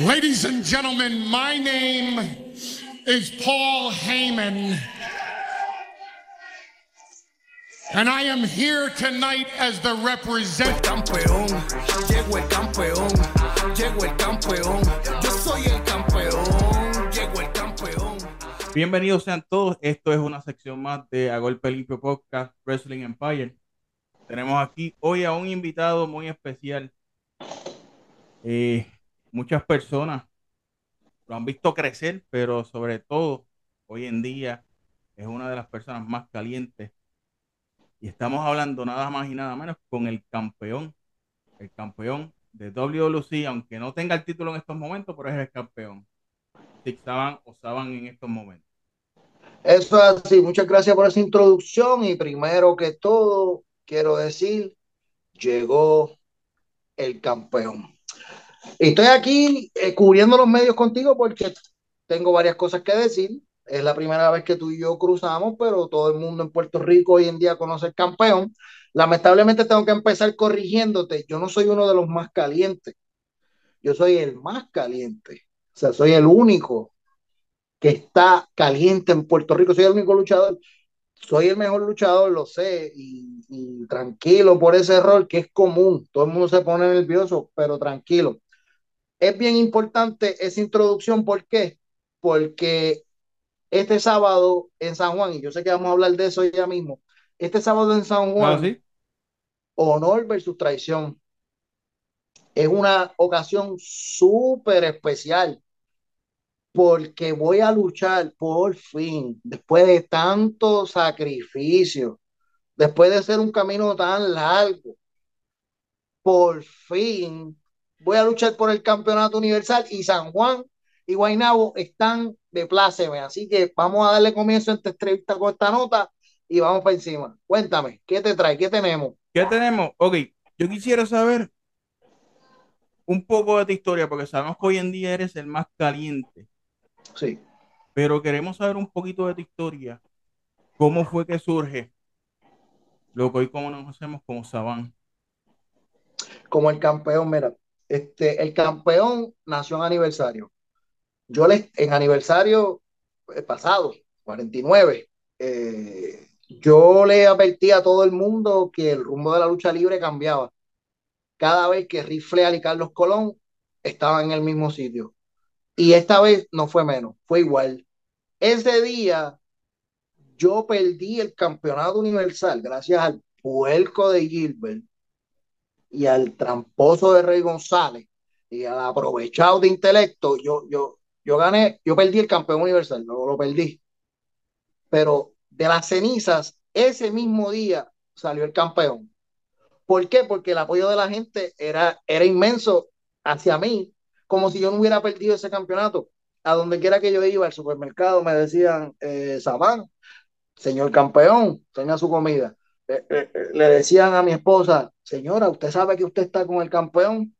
Ladies and gentlemen, my name is Paul Heyman. And I am here tonight as the representative. campeón, llegó el campeón, llegó el campeón, yo soy el campeón, llegó el campeón. Bienvenidos sean todos. Esto es una sección más de A Golpe Limpio Podcast Wrestling Empire. Tenemos aquí hoy a un invitado muy especial. Eh, muchas personas lo han visto crecer, pero sobre todo hoy en día es una de las personas más calientes. Y estamos hablando nada más y nada menos con el campeón, el campeón de WWC, aunque no tenga el título en estos momentos, pero es el campeón. Six o Saban en estos momentos. Eso es así. Muchas gracias por esa introducción. Y primero que todo, quiero decir, llegó el campeón. Estoy aquí eh, cubriendo los medios contigo porque tengo varias cosas que decir. Es la primera vez que tú y yo cruzamos, pero todo el mundo en Puerto Rico hoy en día conoce el campeón. Lamentablemente tengo que empezar corrigiéndote. Yo no soy uno de los más calientes. Yo soy el más caliente. O sea, soy el único que está caliente en Puerto Rico. Soy el único luchador. Soy el mejor luchador, lo sé, y, y tranquilo por ese error que es común. Todo el mundo se pone nervioso, pero tranquilo. Es bien importante esa introducción. ¿Por qué? Porque este sábado en San Juan, y yo sé que vamos a hablar de eso ya mismo, este sábado en San Juan, ¿Ah, sí? honor versus traición. Es una ocasión súper especial porque voy a luchar por fin, después de tanto sacrificio, después de ser un camino tan largo, por fin voy a luchar por el campeonato universal y San Juan y Guaynabo están de pláceme, así que vamos a darle comienzo a esta entrevista con esta nota y vamos para encima. Cuéntame, ¿qué te trae? ¿Qué tenemos? ¿Qué tenemos? Ok, yo quisiera saber un poco de tu historia, porque sabemos que hoy en día eres el más caliente, Sí. pero queremos saber un poquito de tu historia. ¿Cómo fue que surge lo que hoy como nos hacemos como Saban? como el campeón, mira, este, el campeón nació en aniversario. Yo le, en aniversario eh, pasado, 49, eh, yo le advertí a todo el mundo que el rumbo de la lucha libre cambiaba. Cada vez que Ric Flair y Carlos Colón estaban en el mismo sitio. Y esta vez no fue menos, fue igual. Ese día yo perdí el campeonato universal gracias al puerco de Gilbert y al tramposo de Rey González y al aprovechado de intelecto, yo, yo, yo gané, yo perdí el campeón universal, no lo perdí. Pero de las cenizas, ese mismo día salió el campeón. ¿Por qué? Porque el apoyo de la gente era, era inmenso hacia mí, como si yo no hubiera perdido ese campeonato. A donde quiera que yo iba, al supermercado, me decían, eh, Sabán, señor campeón, tenga su comida. Eh, eh, eh, le decían a mi esposa, señora, usted sabe que usted está con el campeón.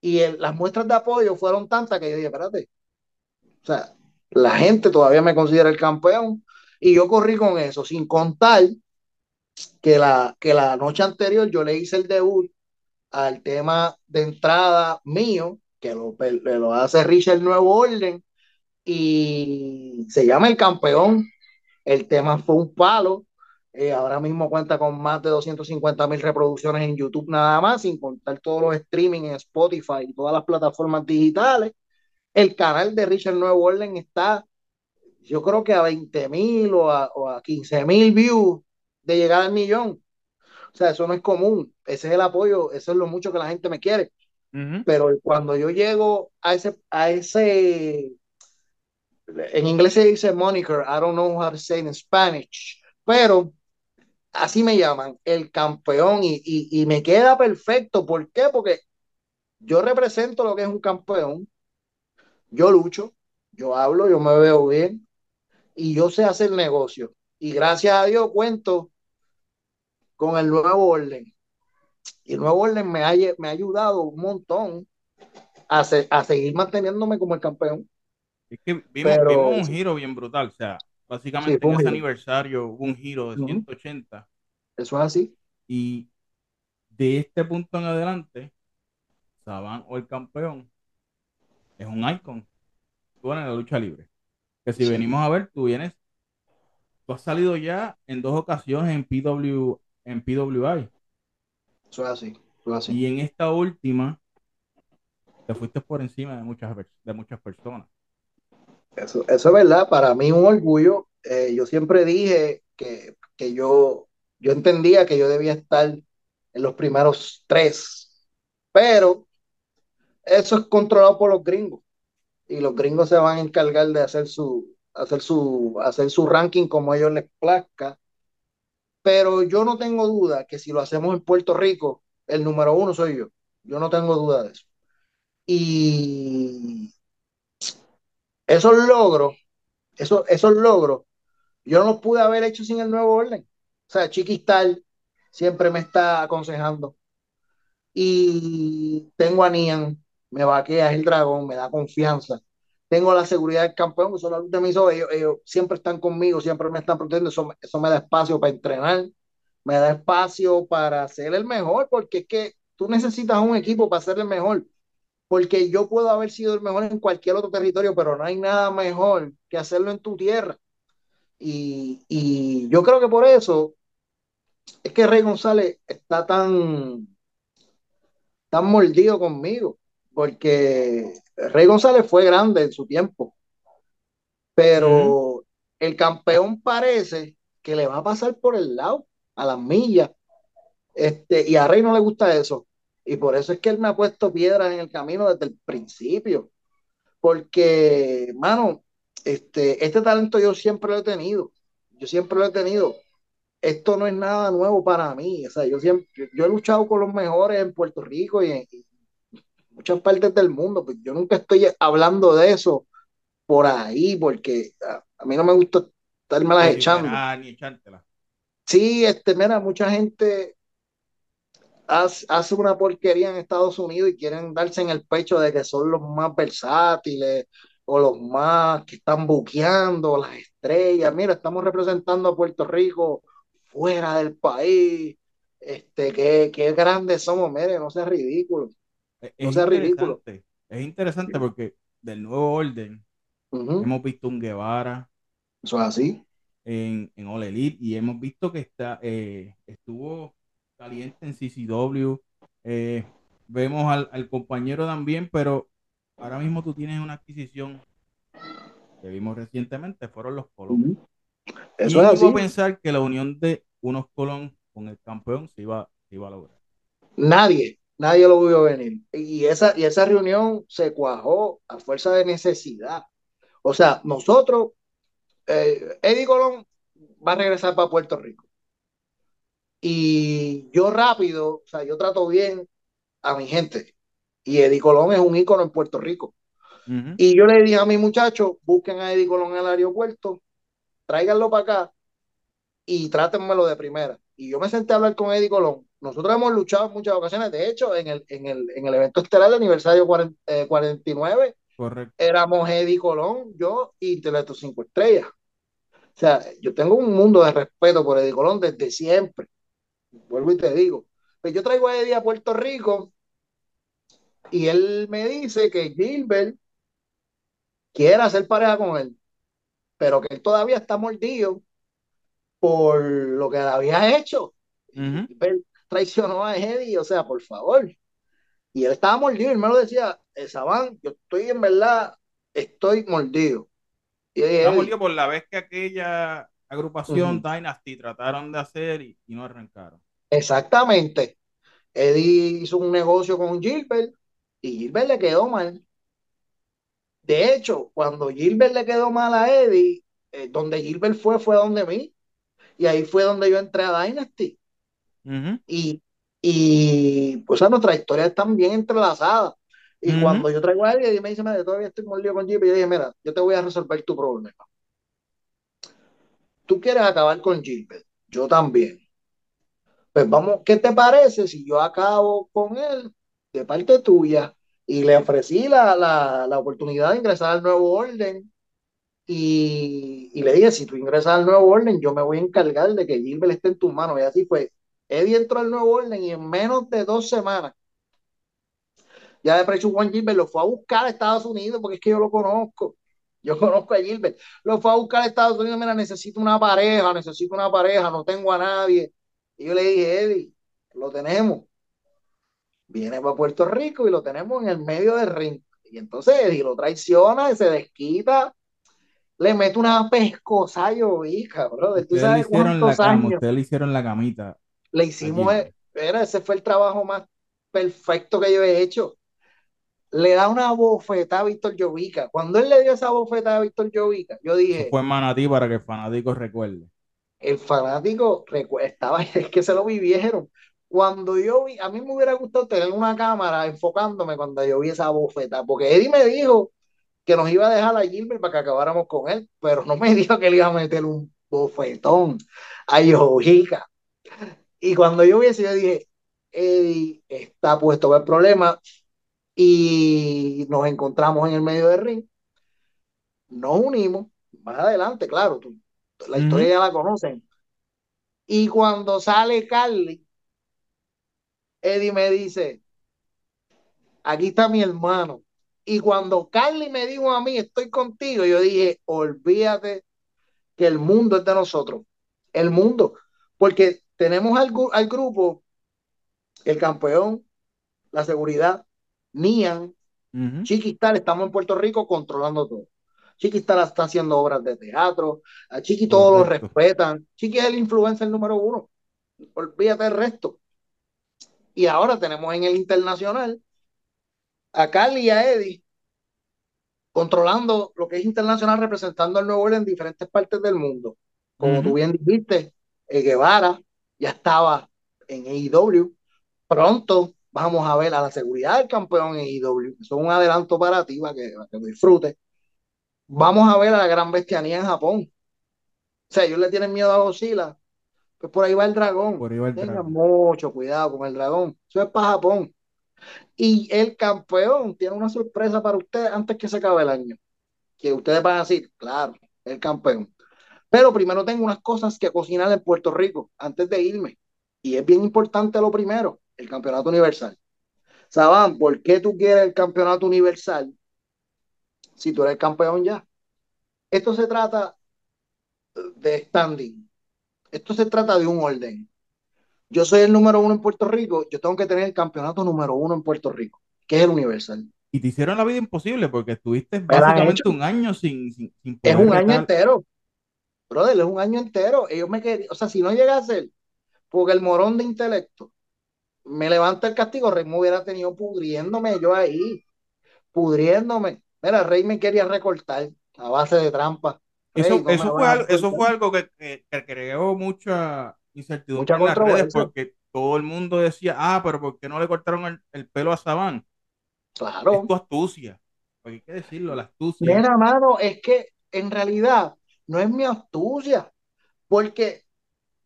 Y las muestras de apoyo fueron tantas que yo dije, espérate, o sea, la gente todavía me considera el campeón. Y yo corrí con eso, sin contar que la, que la noche anterior yo le hice el debut al tema de entrada mío, que lo, lo hace Richard Nuevo Orden, y se llama El Campeón. El tema fue un palo. Eh, ahora mismo cuenta con más de 250 mil reproducciones en YouTube nada más, sin contar todos los streaming en Spotify y todas las plataformas digitales. El canal de Richard Nuevo Orden está, yo creo que a 20 mil o a, o a 15 mil views de llegar al millón. O sea, eso no es común. Ese es el apoyo, eso es lo mucho que la gente me quiere. Ujú. Pero cuando yo llego a ese, a ese, en inglés se dice moniker, I don't know how to say in Spanish, pero así me llaman, el campeón, y, y, y me queda perfecto. ¿Por qué? Porque yo represento lo que es un campeón, yo lucho, yo hablo, yo me veo bien, y yo sé hacer negocio. Y gracias a Dios cuento con el nuevo orden. Y el nuevo orden me ha, me ha ayudado un montón a, se- a seguir manteniéndome como el campeón. Es que vimos, Pero- vimos un giro bien brutal. O sea, básicamente Sí, en ese aniversario hubo un giro de Ujú. 180 Eso es así. y de este punto en adelante, Saban o el campeón es un icon en la lucha libre. Que si venimos a ver, tú vienes, tú has salido ya en dos ocasiones en PW, en PWI. Eso es así, así. Y en esta última, te fuiste por encima de muchas, de muchas personas. Eso, eso es verdad, para mí un orgullo. Eh, yo siempre dije que, que yo, yo entendía que yo debía estar en los primeros tres, pero eso es controlado por los gringos y los gringos se van a encargar de hacer su, hacer su, hacer su ranking como a ellos les plazca. Pero yo no tengo duda que si lo hacemos en Puerto Rico, el número uno soy yo. Yo no tengo duda de eso. Y esos logros, esos, esos logros, yo no los pude haber hecho sin el nuevo orden. O sea, Chiquistal siempre me está aconsejando. Y tengo a Nian, me vaquea, es el dragón, me da confianza. Tengo la seguridad del campeón, que son la luz de mis ojos, ellos, siempre están conmigo, siempre me están protegiendo, eso, eso me da espacio para entrenar, me da espacio para ser el mejor, porque es que tú necesitas un equipo para ser el mejor, porque yo puedo haber sido el mejor en cualquier otro territorio, pero no hay nada mejor que hacerlo en tu tierra. Y, y yo creo que por eso es que Rey González está tan, tan mordido conmigo, porque Rey González fue grande en su tiempo, pero el campeón parece que le va a pasar por el lado, a las millas, este, y a Rey no le gusta eso, y por eso es que él me ha puesto piedras en el camino desde el principio, porque, mano, este, este talento yo siempre lo he tenido, yo siempre lo he tenido, esto no es nada nuevo para mí. O sea, yo siempre, yo he luchado con los mejores en Puerto Rico y en, muchas partes del mundo. Pues yo nunca estoy hablando de eso por ahí, porque a, mí no me gusta estarme las echando. Sí, este, mira, mucha gente hace, una porquería en Estados Unidos y quieren darse en el pecho de que son los más versátiles o los más que están buqueando, las estrellas. Mira, estamos representando a Puerto Rico fuera del país. Este, qué, qué grandes somos, mire, no sea ridículo. Es, sea ridículo. Es interesante porque del nuevo orden hemos visto un Guevara. Eso es así. En, en All Elite y hemos visto que está, eh, estuvo caliente en CCW. Eh, vemos al, compañero también, pero ahora mismo tú tienes una adquisición que vimos recientemente, fueron los Colón. Eso es así. pensar que la unión de unos Colón con el campeón se iba, se iba a lograr. Nadie, nadie lo vio venir. Y esa, y esa reunión se cuajó a fuerza de necesidad. O sea, nosotros, eh, Eddie Colón va a regresar para Puerto Rico. Y yo rápido, o sea, yo trato bien a mi gente. Y Eddie Colón es un ícono en Puerto Rico. Y yo le dije a mis muchachos, busquen a Eddie Colón en el aeropuerto, tráiganlo para acá y trátenmelo de primera. Y yo me senté a hablar con Eddie Colón nosotros hemos luchado en muchas ocasiones, de hecho, en el, en el, en el evento estelar del aniversario 49, eh, Correcto. éramos Eddie Colón, yo y Teleto 5 Estrellas. O sea, yo tengo un mundo de respeto por Eddie Colón desde siempre. Vuelvo y te digo. Pues yo traigo a Eddie a Puerto Rico y él me dice que Gilbert quiere hacer pareja con él, pero que él todavía está mordido por lo que había hecho traicionó a Eddie, o sea, por favor. Y él estaba mordido, y me lo decía, Saban, yo estoy en verdad, estoy mordido. Y Está mordido por la vez que aquella agrupación Dynasty trataron de hacer y, no arrancaron. Exactamente. Eddie hizo un negocio con Gilbert y Gilbert le quedó mal. De hecho, cuando Gilbert le quedó mal a Eddie, eh, donde Gilbert fue, fue donde mí. Y ahí fue donde yo entré a Dynasty y, y pues a nuestra historia están bien entrelazadas. Y cuando yo traigo a alguien y me dice, mira, todavía estoy mordido con y yo dije, mira, yo te voy a resolver tu problema. Tú quieres acabar con Gilbert, yo también. Pues vamos, ¿qué te parece si yo acabo con él de parte tuya? Y le ofrecí la, la, la oportunidad de ingresar al nuevo orden. Y, y, le dije, si tú ingresas al nuevo orden, yo me voy a encargar de que Gilbert esté en tus manos. Y así fue. Eddie entró al nuevo orden y en menos de dos semanas Ya de precio Juan Gilbert lo fue a buscar a Estados Unidos porque es que yo lo conozco. Yo conozco a Gilbert. Lo fue a buscar a Estados Unidos. Mira, necesito una pareja, necesito una pareja, no tengo a nadie. Y yo le dije, Eddie, lo tenemos. Viene para Puerto Rico y lo tenemos en el medio del ring. Y entonces Eddie lo traiciona y se desquita. Le mete una pescosa llovica, bro. ¿Tú sabes la cama, Ustedes le hicieron la camita. Le hicimos, era, ese fue el trabajo más perfecto que yo he hecho le da una bofetada a Víctor Llovica. Cuando él le dio esa bofetada a Víctor Llovica, yo dije. Eso fue Manatí para que el fanático recuerde. El fanático estaba, es que se lo vivieron. Cuando yo vi, a mí me hubiera gustado tener una cámara enfocándome cuando yo vi esa bofetada, porque Eddie me dijo que nos iba a dejar a Gilbert para que acabáramos con él, pero no me dijo que le iba a meter un bofetón a Llovica. Y cuando yo vi eso, yo dije, Eddie está puesto para el problema, y nos encontramos en el medio del ring. Nos unimos, más adelante, claro, la historia ya la conocen. Y cuando sale Carly, Eddie me dice, aquí está mi hermano. Y cuando Carly me dijo a mí, estoy contigo, yo dije, olvídate que el mundo es de nosotros. El mundo. Porque tenemos al, al grupo, el campeón, la seguridad, Nian, Chiquistal, estamos en Puerto Rico controlando todo. Chiquistal está haciendo obras de teatro, a Chiqui todos lo respetan. Chiqui es el influencer número uno. Olvídate del resto. Y ahora tenemos en el internacional a Carly y a Eddie controlando lo que es internacional, representando al Nuevo Orden en diferentes partes del mundo. Como tú bien dijiste, eh, Guevara ya estaba en AEW. Pronto vamos a ver a la seguridad del campeón en IW, eso es un adelanto para ti, para que, que disfrutes. Vamos a ver a la gran bestianía en Japón. O sea, ellos le tienen miedo a Godzilla, pues por ahí va el dragón. Por Tengan mucho cuidado con el dragón. Eso es para Japón. Y el campeón tiene una sorpresa para ustedes antes que se acabe el año. Que ustedes van a decir, claro, el campeón. Pero primero tengo unas cosas que cocinar en Puerto Rico antes de irme. Y es bien importante lo primero el campeonato universal. Saban, ¿por qué tú quieres el campeonato universal si tú eres campeón ya? Esto se trata de standing. Esto se trata de un orden. Yo soy el número uno en Puerto Rico, yo tengo que tener el campeonato número uno en Puerto Rico, que es el universal. Y te hicieron la vida imposible porque estuviste básicamente un año sin, sin, Es un año entero. Brother, es un año entero. Ellos me querían, o sea, si no llega a ser porque el morón de intelecto me levanta el castigo, Rey me hubiera tenido pudriéndome yo ahí, pudriéndome. Mira, Rey me quería recortar a base de trampa. eso, eso, fue algo, eso fue algo que, que, creó mucha incertidumbre en las redes porque todo el mundo decía, ah, pero ¿por qué no le cortaron el, pelo a Sabán? Claro. Es tu astucia. hay que decirlo, la astucia. Mira, mano, es que en realidad no es mi astucia. Porque,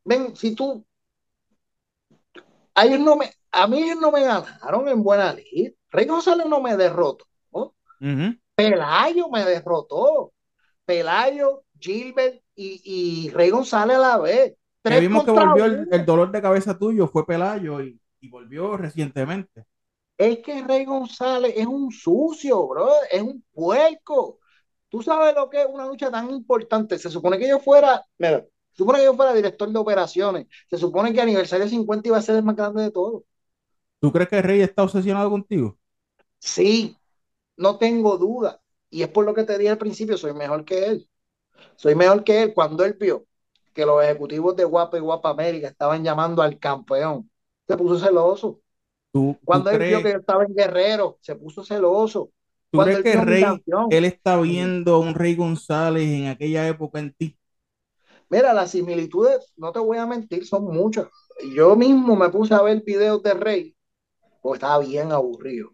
ven, si tú a, no me, a mí no me ganaron en buena lid. Rey González no me derrotó. Pelayo me derrotó. Pelayo, Gilbert y, Rey González a la vez. Que vimos que volvió el, dolor de cabeza tuyo, fue Pelayo y, volvió recientemente. Es que Rey González es un sucio, bro, es un puerco. Tú sabes lo que es una lucha tan importante. Se supone que yo fuera, mira, se supone que yo fuera director de operaciones. Se supone que aniversario 50 iba a ser el más grande de todos. ¿Tú crees que Rey está obsesionado contigo? Sí, no tengo duda. Y es por lo que te dije al principio, soy mejor que él. Soy mejor que él cuando él vio que los ejecutivos de Guapa y Guapa América estaban llamando al campeón. Se puso celoso. cuando él vio que estaba en Guerrero, se puso celoso. ¿Tú crees que Rey, él está viendo a un Rey González en aquella época en ti? Mira, las similitudes, no te voy a mentir, son muchas. Yo mismo me puse a ver videos de Rey, porque estaba bien aburrido.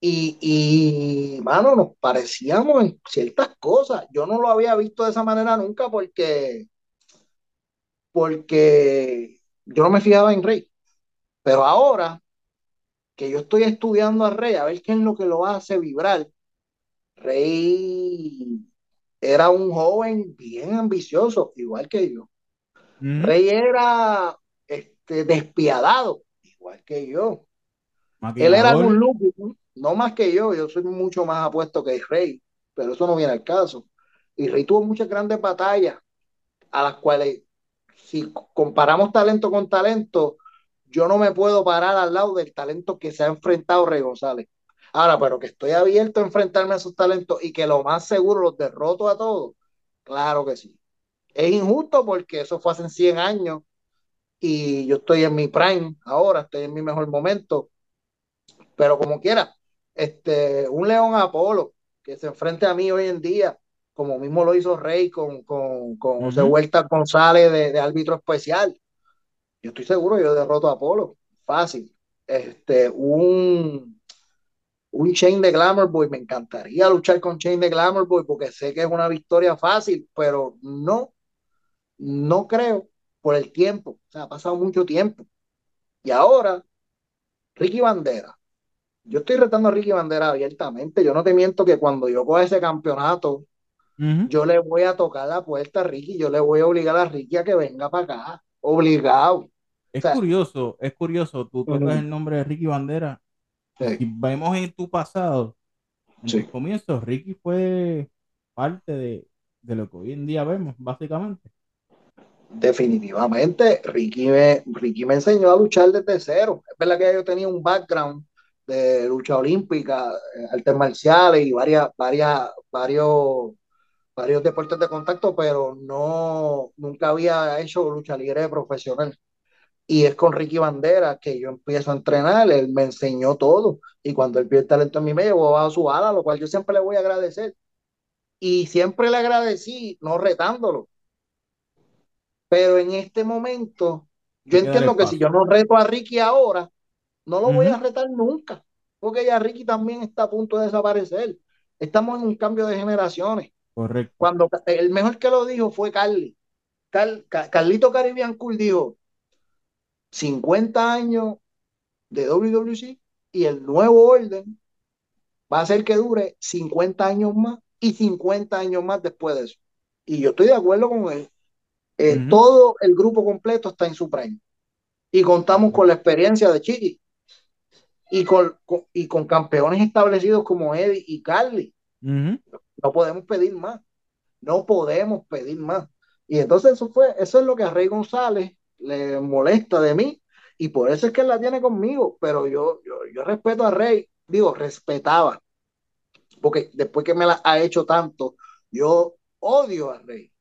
Y, y, mano, nos parecíamos en ciertas cosas. Yo no lo había visto de esa manera nunca porque, porque yo no me fijaba en Rey. Pero ahora que yo estoy estudiando a Rey, a ver qué es lo que lo hace vibrar, Rey era un joven bien ambicioso, igual que yo. Rey era este, despiadado, igual que yo. Él era un lupus, no más que yo, yo soy mucho más apuesto que el Rey, pero eso no viene al caso. Y Rey tuvo muchas grandes batallas a las cuales, si comparamos talento con talento, yo no me puedo parar al lado del talento que se ha enfrentado Rey González. Ahora, pero que estoy abierto a enfrentarme a esos talentos y que lo más seguro los derroto a todos, claro que sí. Es injusto porque eso fue hace 100 años y yo estoy en mi prime ahora, estoy en mi mejor momento. Pero como quiera, este, un León Apolo que se enfrente a mí hoy en día, como mismo lo hizo Rey con, con, con José Huerta González de, de, árbitro especial. Yo estoy seguro, yo derroto a Apolo, fácil. Este, un, un Chain de Glamour Boy, me encantaría luchar con Chain de Glamour Boy porque sé que es una victoria fácil, pero no, no creo por el tiempo. O sea, ha pasado mucho tiempo. Y ahora, Ricky Bandera. Yo estoy retando a Ricky Bandera abiertamente. Yo no te miento que cuando yo coja ese campeonato, yo le voy a tocar la puerta a Ricky. Yo le voy a obligar a Ricky a que venga para acá. Obligado. Es curioso, es curioso. Tú tocas el nombre de Ricky Bandera. Y vemos en tu pasado, en sí. comienzo, Ricky fue parte de, de lo que hoy en día vemos, básicamente definitivamente Ricky me, Ricky me enseñó a luchar desde cero. Es verdad que yo tenía un background de lucha olímpica, eh, artes marciales y varias, varias, varios, varios deportes de contacto, pero no, nunca había hecho lucha libre profesional. Y es con Ricky Bandera que yo empiezo a entrenar, él me enseñó todo. Y cuando él vio el talento en mí, me llevó bajo su ala, lo cual yo siempre le voy a agradecer. Y siempre le agradecí, no retándolo, pero en este momento, yo entiendo que si yo no reto a Ricky ahora, no lo voy a retar nunca, porque ya Ricky también está a punto de desaparecer. Estamos en un cambio de generaciones. Correcto. Cuando el mejor que lo dijo fue Carly. Carlito Caribbean Cool dijo 50 años de WWC y el nuevo orden va a ser que dure 50 años más y 50 años más después de eso. Y yo estoy de acuerdo con él. Eh, todo el grupo completo está en su prime. Y contamos con la experiencia de Chiqui. Y con, y con campeones establecidos como Eddie y Carly. No podemos pedir más. No podemos pedir más. Y entonces eso fue, eso es lo que a Rey González le molesta de mí. Y por eso es que él la tiene conmigo. Pero yo, yo, yo respeto a Rey, digo, respetaba. Porque después que me la ha hecho tanto, yo odio a Rey.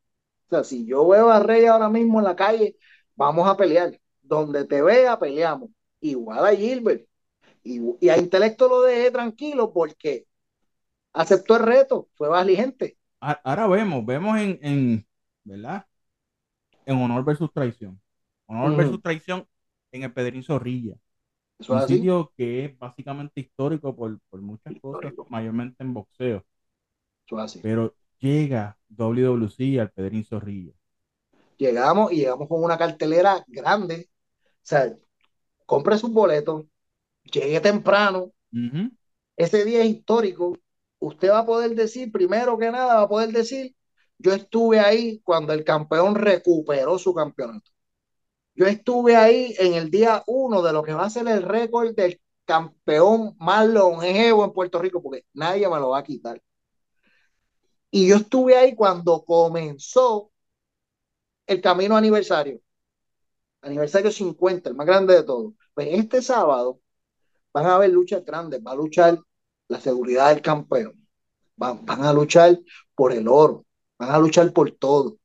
O sea, si yo veo a Rey ahora mismo en la calle, vamos a pelear. Donde te vea, peleamos. Igual a Gilbert. Y, a Intelecto lo dejé tranquilo porque aceptó el reto, fue valiente. Ahora vemos, vemos en, en ¿verdad? En honor versus traición. Honor versus traición en el Pedrín Zorrilla. un sitio que es básicamente histórico por, muchas cosas, mayormente en boxeo. Pero llega WWC al Pedrín Zorrilla. Llegamos y llegamos con una cartelera grande. O sea, compre sus boletos, llegue temprano. Ese día es histórico. Usted va a poder decir, primero que nada, va a poder decir, yo estuve ahí cuando el campeón recuperó su campeonato. Yo estuve ahí en el día uno de lo que va a ser el récord del campeón más longevo en Puerto Rico, porque nadie me lo va a quitar. Y yo estuve ahí cuando comenzó el camino aniversario. Aniversario 50, el más grande de todos. Pues este sábado van a haber luchas grandes. Va a luchar la seguridad del campeón. Van, van a luchar por el oro. Van a luchar por todo.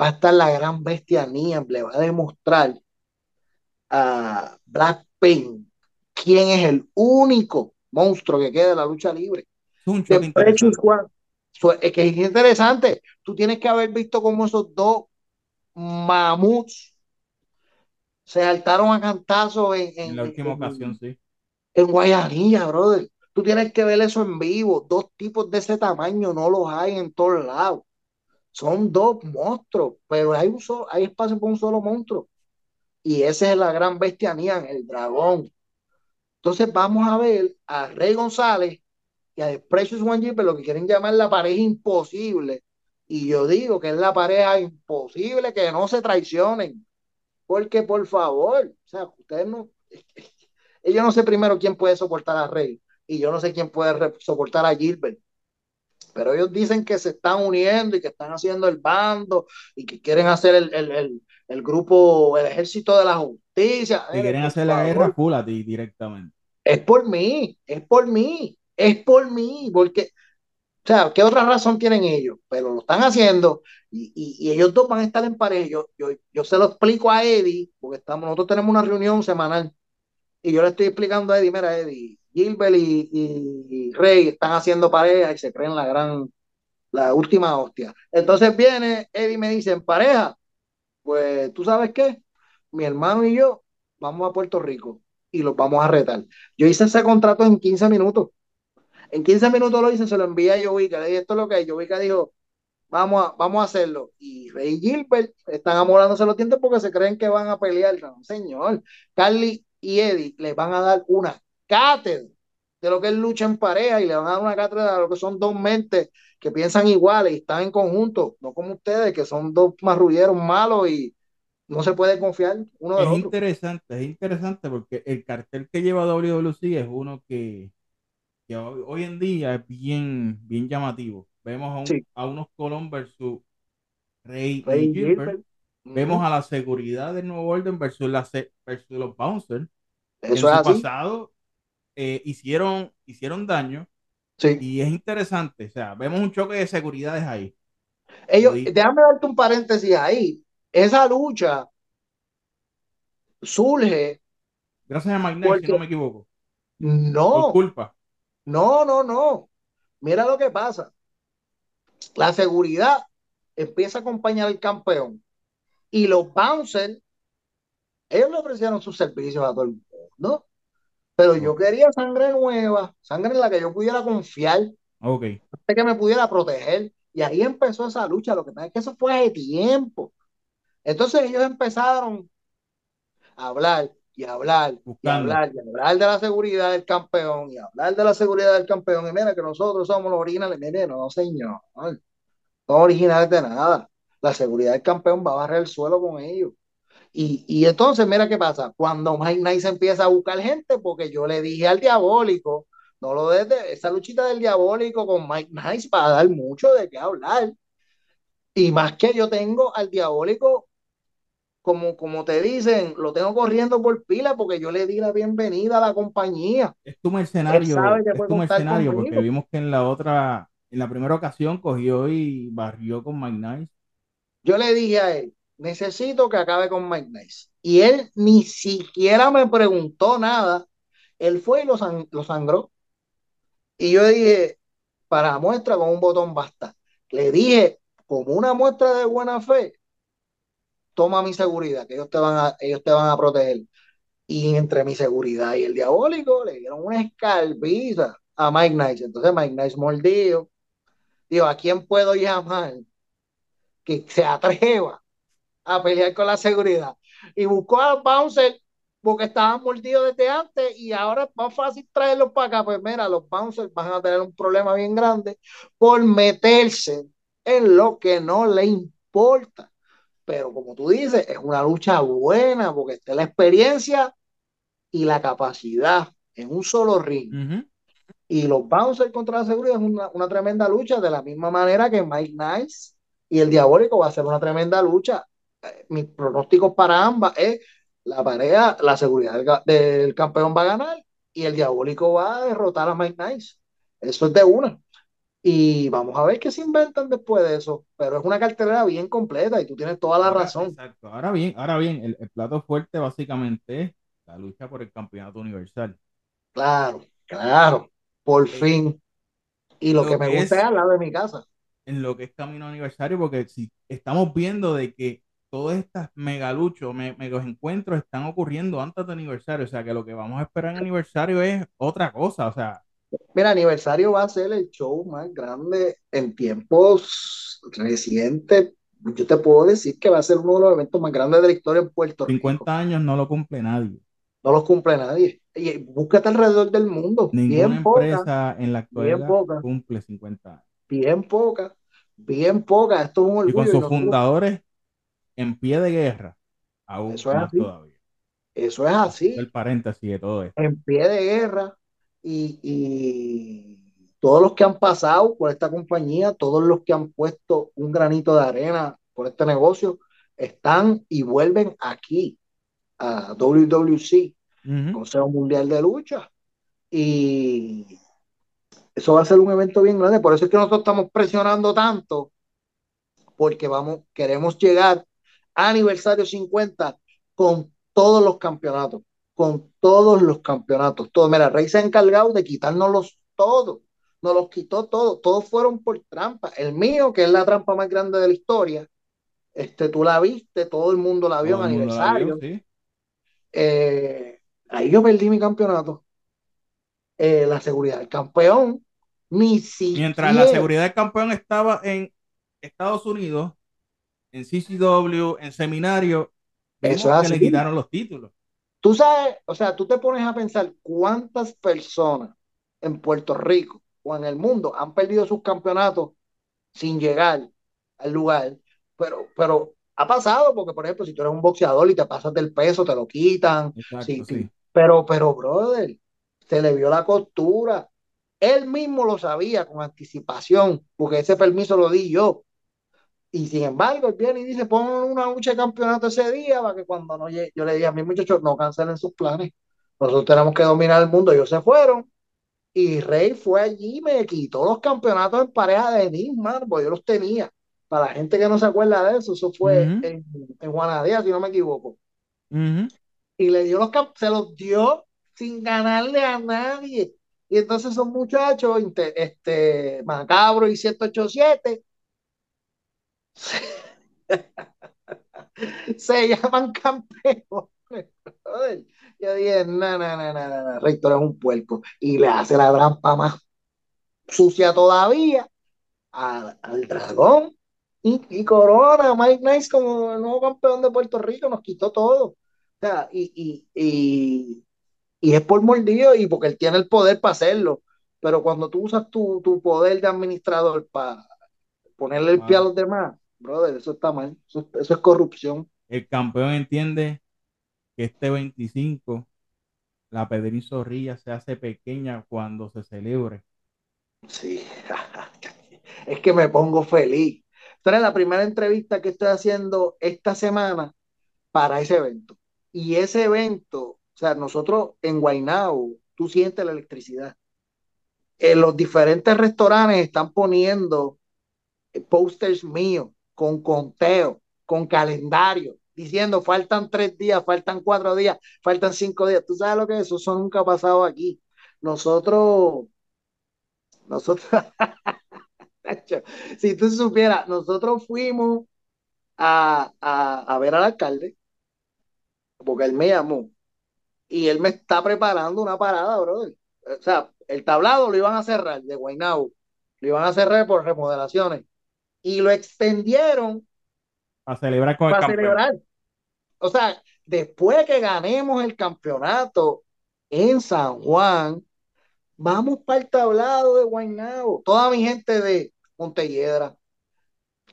Va a estar la gran bestia Niam. Le va a demostrar a Black Pain quién es el único monstruo que queda de la lucha libre. Es un es que es interesante. Tú tienes que haber visto cómo esos dos mamuts se saltaron a cantazos en, en, la última ocasión, sí. En Guayanilla, brother. Tú tienes que ver eso en vivo. Dos tipos de ese tamaño no los hay en todos lados. Son dos monstruos, pero hay, un solo, hay espacio para un solo monstruo. Y esa es la gran bestia Nian, el dragón. Entonces vamos a ver a Rey González y a Precious One Jeep, lo que quieren llamar la pareja imposible. Y yo digo que es la pareja imposible que no se traicionen. Porque, por favor, o sea, ustedes no. Y yo no sé primero quién puede soportar a Rey y yo no sé quién puede soportar a Gilbert. Pero ellos dicen que se están uniendo y que están haciendo el bando y que quieren hacer el, el, el, el grupo, el ejército de la justicia. Que quieren hacer la guerra full a ti directamente. Es por mí, es por mí, es por mí, porque, o sea, ¿qué otra razón tienen ellos? Pero lo están haciendo y, y, y ellos dos van a estar en pareja. Yo, yo, yo se lo explico a Eddie, porque estamos, nosotros tenemos una reunión semanal y yo le estoy explicando a Eddie, mira, Eddie, Gilbert y, y, Rey están haciendo pareja y se creen la gran, la última hostia. Entonces viene Eddie y me dice, en pareja, pues tú sabes qué, mi hermano y yo vamos a Puerto Rico y los vamos a retar. Yo hice ese contrato en 15 minutos. En 15 minutos lo hice, se lo envié a Jovica. Le dije, esto es lo que hay. Jovica dijo, vamos a, vamos a hacerlo. Y Rey y Gilbert están amorándose los dientes porque se creen que van a pelear. Señor. Carly y Eddie les van a dar una cátedra de lo que es lucha en pareja y le van a dar una cátedra de lo que son dos mentes que piensan iguales y están en conjunto, no como ustedes, que son dos marrulleros malos y no se puede confiar uno del es otro. interesante, es interesante porque el cartel que lleva WWC es uno que, que hoy, hoy, en día es bien, bien llamativo. Vemos a, un, sí. a unos Colón versus Rey, Rey y Gilbert. Gilbert. Vemos uh -huh. a la seguridad del nuevo orden versus, la, versus los bouncers. Eso en su es así. pasado eh, hicieron, hicieron daño. Sí. Y es interesante. O sea, vemos un choque de seguridades ahí. Ellos, déjame darte un paréntesis ahí. Esa lucha surge. Gracias a Magnet, si no me equivoco. No. Por culpa. No, no, no. Mira lo que pasa. La seguridad empieza a acompañar al campeón. Y los bouncers, ellos le ofrecieron sus servicios a todo el mundo. Pero yo quería sangre nueva, sangre en la que yo pudiera confiar. Ok. Que me pudiera proteger. Y ahí empezó esa lucha. Lo que pasa es que eso fue hace tiempo. Entonces ellos empezaron a hablar y hablar y hablar y hablar de la seguridad del campeón y hablar de la seguridad del campeón. Y mira que nosotros somos los originales. Mire, no, señor. No originales de nada. La seguridad del campeón va a barrer el suelo con ellos. Y, y entonces, mira qué pasa. Cuando Mike Nice empieza a buscar gente, porque yo le dije al diabólico, no lo desde esa luchita del diabólico con Mike Nice va a dar mucho de qué hablar. Y más que yo tengo al diabólico, como, como te dicen, lo tengo corriendo por pila porque yo le di la bienvenida a la compañía. Es tu mercenario, es tu mercenario, porque vimos que en la otra, en la primera ocasión cogió y barrió con Mike Nice. Yo le dije a él, necesito que acabe con Mike Nice. Y él ni siquiera me preguntó nada. Él fue y lo, sang lo sangró. Y yo dije, para muestra con un botón basta. Le dije, como una muestra de buena fe, toma mi seguridad, que ellos te van a, ellos te van a proteger. Y entre mi seguridad y el diabólico le dieron una escalpiza a Mike Nice. Entonces Mike Nice mordido. Digo, ¿a quién puedo llamar que se atreva a pelear con la seguridad? Y buscó a Bouncer porque estaban mordidos desde antes y ahora es más fácil traerlos para acá. Pues mira, los Bouncers van a tener un problema bien grande por meterse en lo que no le importa. Pero como tú dices, es una lucha buena porque está la experiencia y la capacidad en un solo ring. Uh -huh. Y los Bouncers contra la seguridad es una, una, tremenda lucha, de la misma manera que Mike Nice y el Diabólico va a ser una tremenda lucha. Eh, mis pronósticos para ambas es la pareja, la seguridad del, del, campeón va a ganar y el Diabólico va a derrotar a Mike Nice. Eso es de una. Y vamos a ver qué se inventan después de eso. Pero es una cartelera bien completa y tú tienes toda la ahora, razón. Exacto. Ahora bien, ahora bien, el, el, plato fuerte básicamente es la lucha por el campeonato universal. Claro, claro. Por sí. fin. Y lo, lo que me gusta es, es al lado de mi casa. En lo que es camino aniversario, porque si estamos viendo de que todas estas megaluchos, me, megas encuentros están ocurriendo antes de aniversario. O sea que lo que vamos a esperar en aniversario es otra cosa. O sea, Mira, aniversario va a ser el show más grande en tiempos recientes. Yo te puedo decir que va a ser uno de los eventos más grandes de la historia en Puerto 50 Rico. 50 años no lo cumple nadie. No los cumple nadie. Y búscate alrededor del mundo. Ninguna bien empresa poca, en la actualidad cumple 50 años. Bien poca, bien poca. Esto es un orgullo. Y con sus y fundadores en pie de guerra. Aún Eso es más así. todavía. Eso es así. El paréntesis de todo esto. En pie de guerra y, y todos los que han pasado por esta compañía, todos los que han puesto un granito de arena por este negocio, están y vuelven aquí a WWC. Consejo Mundial de Lucha. Y eso va a ser un evento bien grande. Por eso es que nosotros estamos presionando tanto, porque vamos, queremos llegar a aniversario 50 con todos los campeonatos, con todos los campeonatos. Todo. Mira, Rey se ha encargado de quitárnoslos todos. Nos los quitó todos. Todos fueron por trampa. El mío, que es la trampa más grande de la historia, este, tú la viste, todo el mundo la vio Todo en aniversario. vio, sí. Eh, ahí yo perdí mi campeonato. Eh, la seguridad del campeón, ni siquiera. Mientras la seguridad del campeón estaba en Estados Unidos, en CCW, en seminario, Eso es que le quitaron los títulos. Tú sabes, o sea, tú te pones a pensar cuántas personas en Puerto Rico o en el mundo han perdido sus campeonatos sin llegar al lugar, pero, pero ha pasado, porque por ejemplo, si tú eres un boxeador y te pasas del peso, te lo quitan, Exacto, sí. sí. Pero, pero, brother, se le vio la costura. Él mismo lo sabía con anticipación, porque ese permiso lo di yo. Y sin embargo, él viene y dice, pon una lucha de campeonato ese día para que cuando no llegue, yo le dije a mis muchachos, no cancelen sus planes. Nosotros tenemos que dominar el mundo. Ellos se fueron. Y Rey fue allí y me quitó los campeonatos en pareja de Nisman, porque yo los tenía. Para la gente que no se acuerda de eso, eso fue en, en Juanadía, si no me equivoco Ujú. y le dio los se los dio sin ganarle a nadie. Y entonces esos muchachos, este, Macabro y 787, se llaman campeones. Yo dije, no, no, no, no, no, tú eres un puerco. Y le hace la trampa más sucia todavía al, al dragón. Y, y Corona, Mike Nice como el nuevo campeón de Puerto Rico, nos quitó todo. O sea, y, y, y es por mordido y porque él tiene el poder para hacerlo. Pero cuando tú usas tu, tu poder de administrador para ponerle el pie a los demás, brother, eso está mal. Eso, eso es corrupción. El campeón entiende que este 25, la Pedrín Zorrilla se hace pequeña cuando se celebre. Sí, es que me pongo feliz. Esta es la primera entrevista que estoy haciendo esta semana para ese evento. Y ese evento, sea, nosotros en Guaynabo, tú sientes la electricidad. En los diferentes restaurantes están poniendo posters míos con conteo, con calendario, diciendo faltan tres días, faltan cuatro días, faltan cinco días. ¿Tú sabes lo que es eso? Eso nunca ha pasado aquí. Nosotros, nosotros, si tú supieras, nosotros fuimos a, a, a ver al alcalde, porque él me llamó y él me está preparando una parada, brother. O sea, el tablado lo iban a cerrar de Guaynabo, lo iban a cerrar por remodelaciones y lo extendieron Para celebrar con el para campeón. celebrar. O sea, después que ganemos el campeonato en San Juan, vamos para el tablado de Guaynabo. Toda mi gente de Montelledra,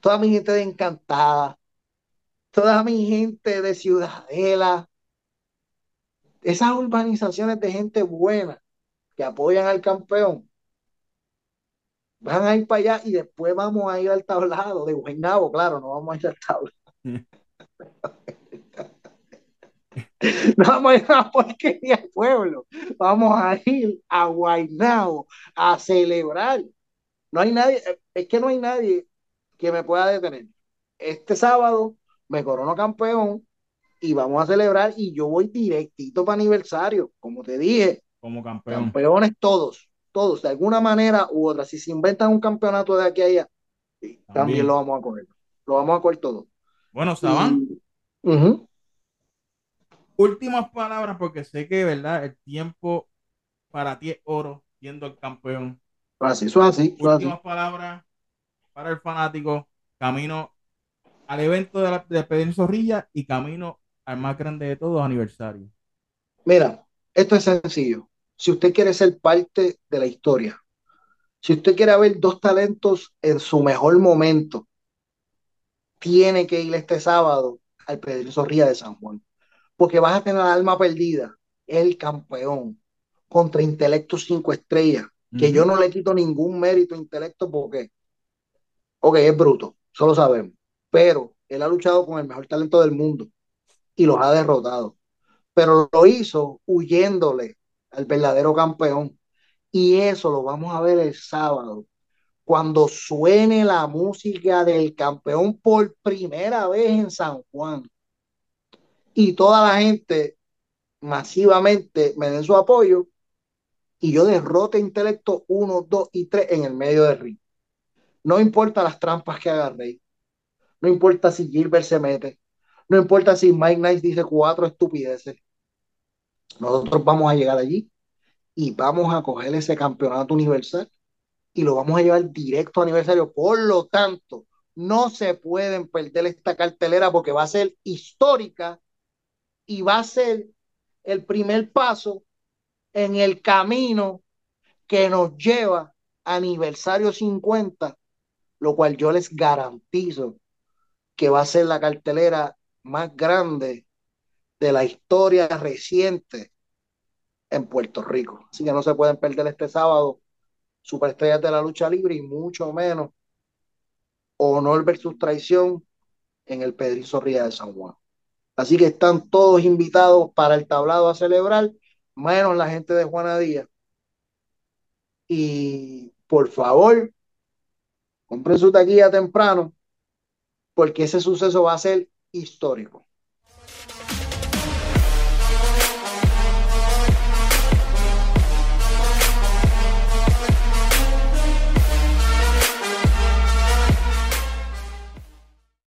toda mi gente de Encantada, toda mi gente de Ciudadela, esas urbanizaciones de gente buena que apoyan al campeón, van a ir para allá y después vamos a ir al tablado de Guaynabo, claro, no vamos a ir al tablado. No vamos a ir a porquería al pueblo, vamos a ir a Guaynabo a celebrar. No hay nadie, es que no hay nadie que me pueda detener. Este sábado me corono campeón y vamos a celebrar y yo voy directito para aniversario, como te dije, Como campeón. campeones todos, todos, de alguna manera u otra. Si se inventan un campeonato de aquí a allá, también, También. lo vamos a coger. Lo vamos a coger todo. Bueno, Saban, Ujú. últimas palabras, porque sé que, ¿verdad? El tiempo para ti es oro, siendo el campeón. Así, eso es así, eso es así. Últimas palabras para el fanático, camino al evento de, la, de Pedro Zorrilla y camino al más grande de todos, aniversario. Mira, esto es sencillo. Si usted quiere ser parte de la historia, si usted quiere ver dos talentos en su mejor momento, tiene que ir este sábado al Pedro Zorrilla de San Juan. porque vas a tener la alma perdida, el campeón, contra Intelecto 5 estrellas, que yo no le quito ningún mérito a Intelecto porque, ok, es bruto, solo sabemos, pero él ha luchado con el mejor talento del mundo y los ha derrotado, pero lo hizo huyéndole al verdadero campeón. Y eso lo vamos a ver el sábado, cuando suene la música del campeón por primera vez en San Juan. Y toda la gente masivamente me den su apoyo y yo derrote intelecto 1, 2 y 3 en el medio del ring. No importa las trampas que haga. No importa si Gilbert se mete. No importa si Mike Nice dice cuatro estupideces. Nosotros vamos a llegar allí y vamos a coger ese campeonato universal y lo vamos a llevar directo a aniversario. Por lo tanto, no se pueden perder esta cartelera porque va a ser histórica y va a ser el primer paso en el camino que nos lleva a aniversario 50, lo cual yo les garantizo que va a ser la cartelera más grande de la historia reciente en Puerto Rico. Así que no se pueden perder este sábado superestrellas de la lucha libre y mucho menos honor versus traición en el Pedrizo Ría de San Juan. Así que están todos invitados para el tablado a celebrar, menos la gente de Juana Díaz. Y por favor, compren su taquilla temprano, porque ese suceso va a ser histórico.